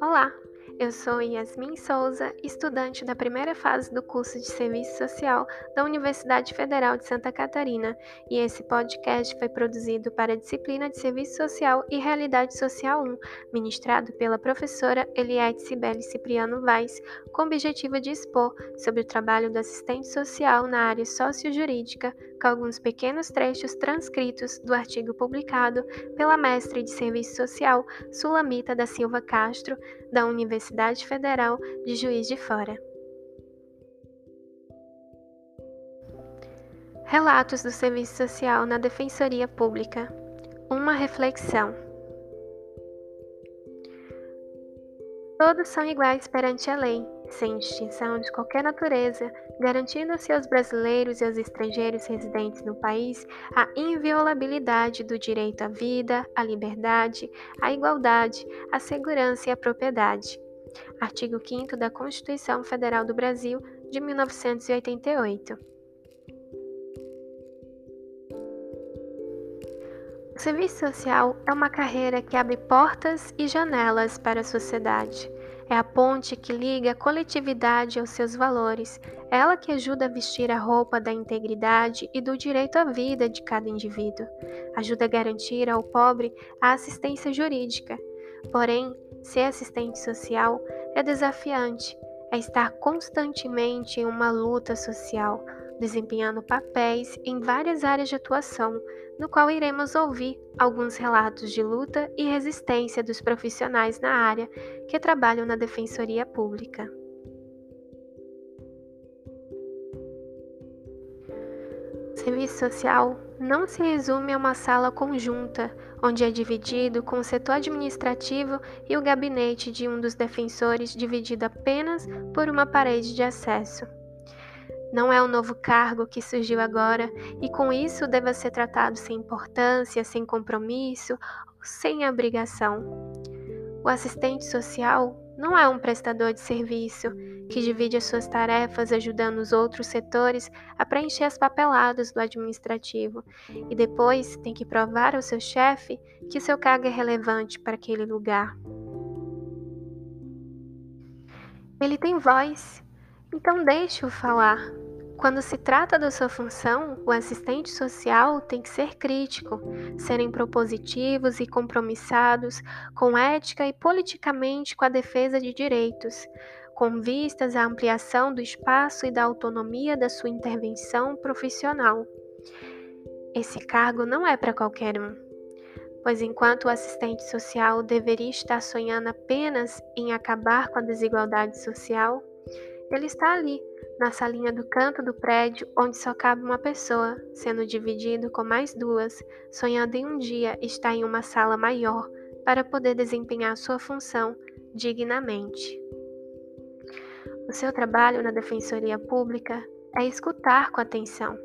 Olá, eu sou Yasmin Souza, estudante da primeira fase do curso de Serviço Social da Universidade Federal de Santa Catarina, e esse podcast foi produzido para a disciplina de Serviço Social e Realidade Social 1, ministrado pela professora Eliette Sibeli Cipriano Vaz, com o objetivo de expor sobre o trabalho do assistente social na área sociojurídica, com alguns pequenos trechos transcritos do artigo publicado pela mestre de Serviço Social Sulamita da Silva Castro, da Universidade Federal de Juiz de Fora. Relatos do Serviço Social na Defensoria Pública. Uma reflexão. Todos são iguais perante a lei, sem distinção de qualquer natureza, garantindo-se aos brasileiros e aos estrangeiros residentes no país a inviolabilidade do direito à vida, à liberdade, à igualdade, à segurança e à propriedade. Artigo 5 da Constituição Federal do Brasil de 1988. O serviço social é uma carreira que abre portas e janelas para a sociedade. É a ponte que liga a coletividade aos seus valores. É ela que ajuda a vestir a roupa da integridade e do direito à vida de cada indivíduo. Ajuda a garantir ao pobre a assistência jurídica. Porém, ser assistente social é desafiante, é estar constantemente em uma luta social, desempenhando papéis em várias áreas de atuação, no qual iremos ouvir alguns relatos de luta e resistência dos profissionais na área que trabalham na Defensoria Pública. Serviço social não se resume a uma sala conjunta, onde é dividido com o setor administrativo e o gabinete de um dos defensores, dividido apenas por uma parede de acesso. Não é um novo cargo que surgiu agora e com isso deva ser tratado sem importância, sem compromisso, sem obrigação. O assistente social não é um prestador de serviço que divide as suas tarefas ajudando os outros setores a preencher as papeladas do administrativo e depois tem que provar ao seu chefe que seu cargo é relevante para aquele lugar. Ele tem voz então deixe-o falar. Quando se trata da sua função, o assistente social tem que ser crítico, serem propositivos e compromissados com ética e politicamente com a defesa de direitos, com vistas à ampliação do espaço e da autonomia da sua intervenção profissional. Esse cargo não é para qualquer um, pois enquanto o assistente social deveria estar sonhando apenas em acabar com a desigualdade social, ele está ali, na salinha do canto do prédio, onde só cabe uma pessoa, sendo dividido com mais duas, sonhando em um dia estar em uma sala maior para poder desempenhar sua função dignamente. O seu trabalho na Defensoria Pública é escutar com atenção,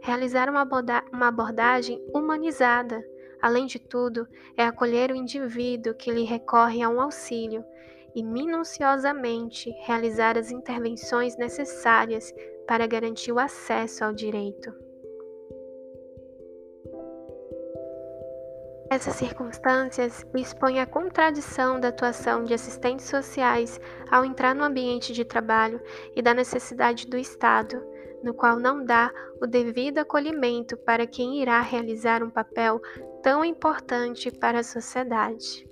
realizar uma, uma abordagem humanizada. Além de tudo, é acolher o indivíduo que lhe recorre a um auxílio e minuciosamente realizar as intervenções necessárias para garantir o acesso ao direito. Essas circunstâncias expõem a contradição da atuação de assistentes sociais ao entrar no ambiente de trabalho e da necessidade do Estado, no qual não dá o devido acolhimento para quem irá realizar um papel tão importante para a sociedade.